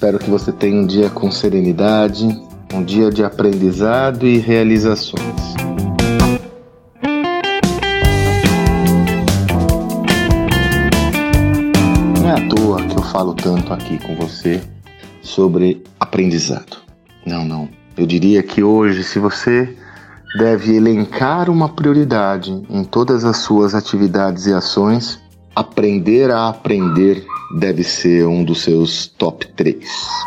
Espero que você tenha um dia com serenidade, um dia de aprendizado e realizações. Não é à toa que eu falo tanto aqui com você sobre aprendizado. Não, não. Eu diria que hoje, se você deve elencar uma prioridade em todas as suas atividades e ações, aprender a aprender deve ser um dos seus top 3.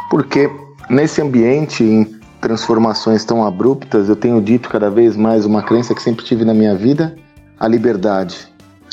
Porque nesse ambiente em transformações tão abruptas, eu tenho dito cada vez mais uma crença que sempre tive na minha vida, a liberdade,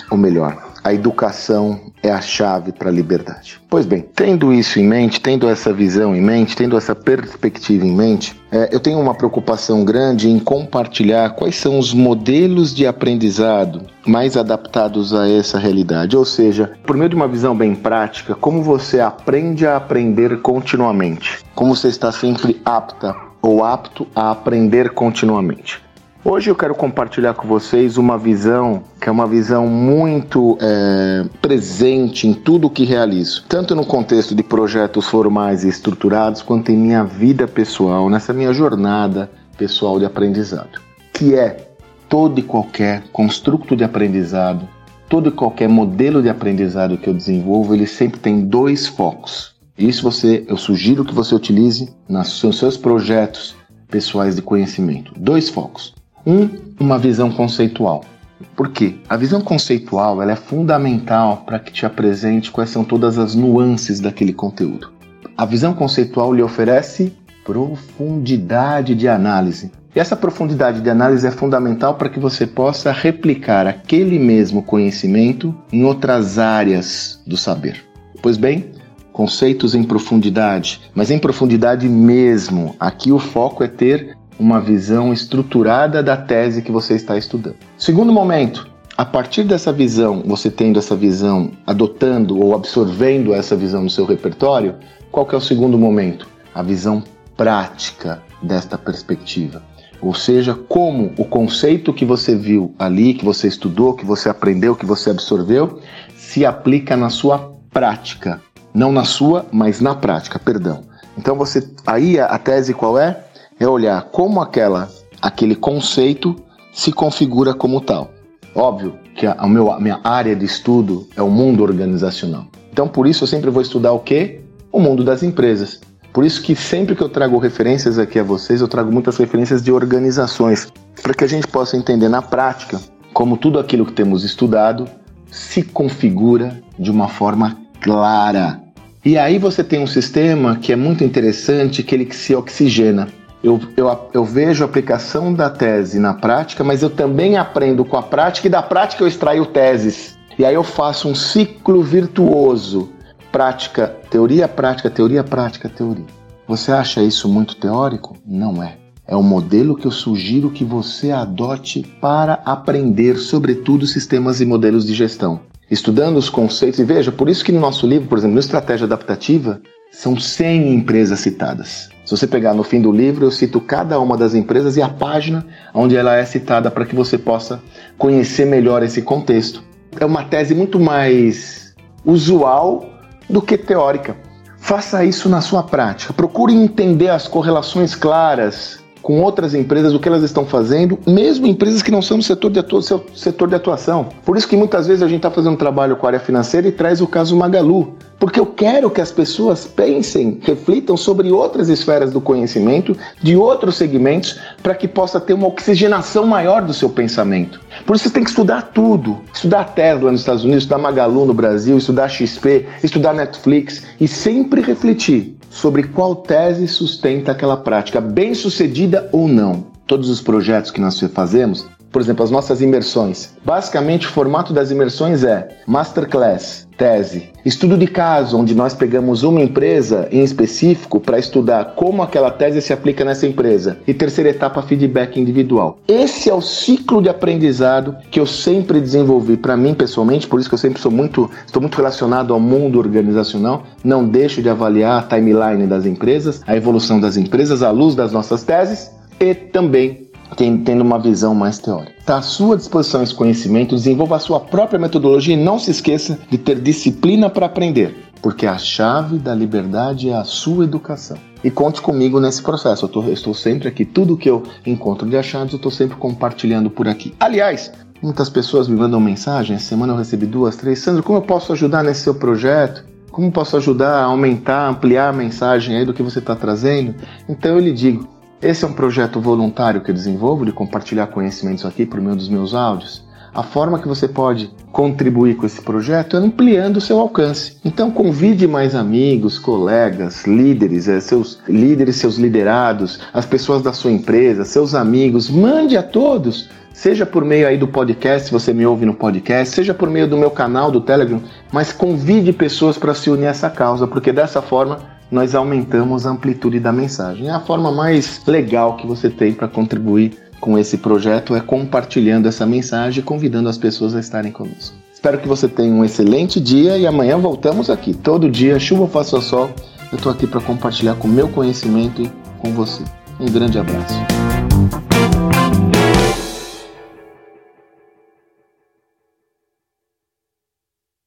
ou melhor, a educação é a chave para a liberdade. Pois bem, tendo isso em mente, tendo essa visão em mente, tendo essa perspectiva em mente, é, eu tenho uma preocupação grande em compartilhar quais são os modelos de aprendizado mais adaptados a essa realidade. Ou seja, por meio de uma visão bem prática, como você aprende a aprender continuamente, como você está sempre apta ou apto a aprender continuamente. Hoje eu quero compartilhar com vocês uma visão que é uma visão muito é, presente em tudo o que realizo, tanto no contexto de projetos formais e estruturados, quanto em minha vida pessoal, nessa minha jornada pessoal de aprendizado, que é todo e qualquer construto de aprendizado, todo e qualquer modelo de aprendizado que eu desenvolvo, ele sempre tem dois focos. Isso você, eu sugiro que você utilize nos seus projetos pessoais de conhecimento. Dois focos. Um, uma visão conceitual. Por quê? A visão conceitual ela é fundamental para que te apresente quais são todas as nuances daquele conteúdo. A visão conceitual lhe oferece profundidade de análise. E essa profundidade de análise é fundamental para que você possa replicar aquele mesmo conhecimento em outras áreas do saber. Pois bem, conceitos em profundidade, mas em profundidade mesmo. Aqui o foco é ter uma visão estruturada da tese que você está estudando. Segundo momento, a partir dessa visão, você tendo essa visão, adotando ou absorvendo essa visão no seu repertório, qual que é o segundo momento? A visão prática desta perspectiva. Ou seja, como o conceito que você viu ali, que você estudou, que você aprendeu, que você absorveu, se aplica na sua prática. Não na sua, mas na prática, perdão. Então você aí a tese qual é? É olhar como aquela, aquele conceito se configura como tal. Óbvio que a, meu, a minha área de estudo é o mundo organizacional. Então, por isso, eu sempre vou estudar o quê? O mundo das empresas. Por isso que sempre que eu trago referências aqui a vocês, eu trago muitas referências de organizações, para que a gente possa entender na prática como tudo aquilo que temos estudado se configura de uma forma clara. E aí você tem um sistema que é muito interessante, que ele se oxigena. Eu, eu, eu vejo a aplicação da tese na prática, mas eu também aprendo com a prática e da prática eu extraio teses. E aí eu faço um ciclo virtuoso. Prática, teoria, prática, teoria, prática, teoria. Você acha isso muito teórico? Não é. É o modelo que eu sugiro que você adote para aprender, sobretudo, sistemas e modelos de gestão. Estudando os conceitos, e veja, por isso que no nosso livro, por exemplo, no Estratégia Adaptativa, são 100 empresas citadas. Se você pegar no fim do livro, eu cito cada uma das empresas e a página onde ela é citada para que você possa conhecer melhor esse contexto. É uma tese muito mais usual do que teórica. Faça isso na sua prática. Procure entender as correlações claras com outras empresas, o que elas estão fazendo, mesmo empresas que não são do setor de, setor de atuação. Por isso que muitas vezes a gente está fazendo um trabalho com a área financeira e traz o caso Magalu. Porque eu quero que as pessoas pensem, reflitam sobre outras esferas do conhecimento, de outros segmentos, para que possa ter uma oxigenação maior do seu pensamento. Por isso você tem que estudar tudo. Estudar Tesla nos Estados Unidos, estudar Magalu no Brasil, estudar XP, estudar Netflix e sempre refletir sobre qual tese sustenta aquela prática, bem sucedida ou não. Todos os projetos que nós fazemos por exemplo, as nossas imersões. Basicamente, o formato das imersões é masterclass, tese, estudo de caso, onde nós pegamos uma empresa em específico para estudar como aquela tese se aplica nessa empresa. E terceira etapa, feedback individual. Esse é o ciclo de aprendizado que eu sempre desenvolvi para mim pessoalmente, por isso que eu sempre sou muito, estou muito relacionado ao mundo organizacional. Não deixo de avaliar a timeline das empresas, a evolução das empresas à luz das nossas teses e também tendo uma visão mais teórica. Está à sua disposição esse conhecimento, desenvolva a sua própria metodologia e não se esqueça de ter disciplina para aprender. porque a chave da liberdade é a sua educação. E conte comigo nesse processo. Eu, tô, eu estou sempre aqui. Tudo que eu encontro de achados, eu estou sempre compartilhando por aqui. Aliás, muitas pessoas me mandam mensagem. Essa semana eu recebi duas, três. Sandro, como eu posso ajudar nesse seu projeto? Como posso ajudar a aumentar, ampliar a mensagem aí do que você está trazendo? Então eu lhe digo, esse é um projeto voluntário que eu desenvolvo de compartilhar conhecimentos aqui por meio dos meus áudios. A forma que você pode contribuir com esse projeto é ampliando o seu alcance. Então convide mais amigos, colegas, líderes, eh, seus líderes, seus liderados, as pessoas da sua empresa, seus amigos, mande a todos seja por meio aí do podcast, se você me ouve no podcast, seja por meio do meu canal do Telegram, mas convide pessoas para se unir a essa causa, porque dessa forma nós aumentamos a amplitude da mensagem. É a forma mais legal que você tem para contribuir com esse projeto é compartilhando essa mensagem e convidando as pessoas a estarem conosco. Espero que você tenha um excelente dia e amanhã voltamos aqui. Todo dia, chuva ou faça sol, eu estou aqui para compartilhar com o meu conhecimento com você. Um grande abraço.